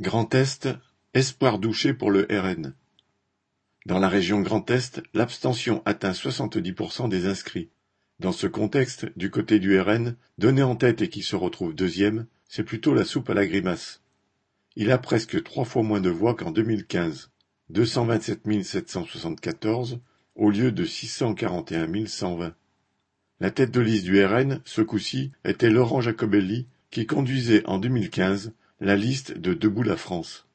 Grand Est, espoir douché pour le RN. Dans la région Grand Est, l'abstention atteint 70% des inscrits. Dans ce contexte, du côté du RN, donné en tête et qui se retrouve deuxième, c'est plutôt la soupe à la grimace. Il a presque trois fois moins de voix qu'en 2015, 227 774 au lieu de 641 120. La tête de liste du RN, ce coup-ci, était Laurent Jacobelli, qui conduisait en 2015 la liste de Debout la France.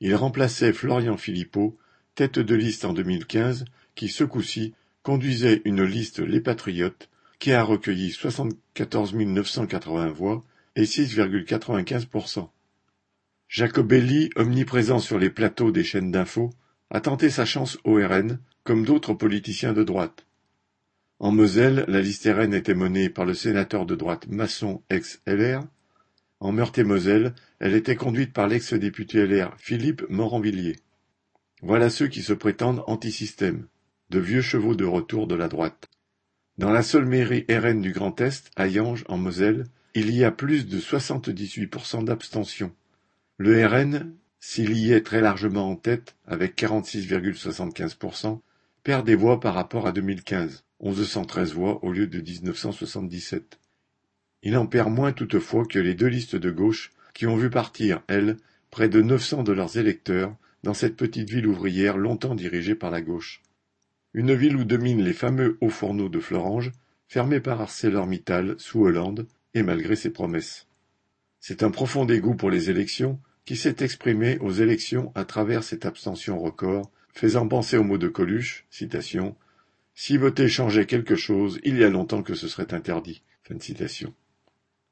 Il remplaçait Florian Philippot, tête de liste en 2015, qui ce coup-ci conduisait une liste Les Patriotes, qui a recueilli 74 980 voix et 6,95%. Jacobelli, omniprésent sur les plateaux des chaînes d'infos, a tenté sa chance au RN, comme d'autres politiciens de droite. En Moselle, la liste RN était menée par le sénateur de droite Masson ex-LR. En Meurthe-et-Moselle, elle était conduite par l'ex-député LR Philippe Moranvilliers. Voilà ceux qui se prétendent anti-système, de vieux chevaux de retour de la droite. Dans la seule mairie RN du Grand Est, à Yange, en Moselle, il y a plus de 78% d'abstention. Le RN, s'il y est très largement en tête, avec 46,75%, perd des voix par rapport à 2015. 1113 voix au lieu de 1977. Il en perd moins toutefois que les deux listes de gauche qui ont vu partir, elles, près de 900 de leurs électeurs dans cette petite ville ouvrière longtemps dirigée par la gauche. Une ville où dominent les fameux hauts fourneaux de Florange, fermés par ArcelorMittal sous Hollande et malgré ses promesses. C'est un profond dégoût pour les élections qui s'est exprimé aux élections à travers cette abstention record, faisant penser au mot de Coluche, citation, si voter changeait quelque chose, il y a longtemps que ce serait interdit.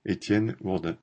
Étienne Bourdin.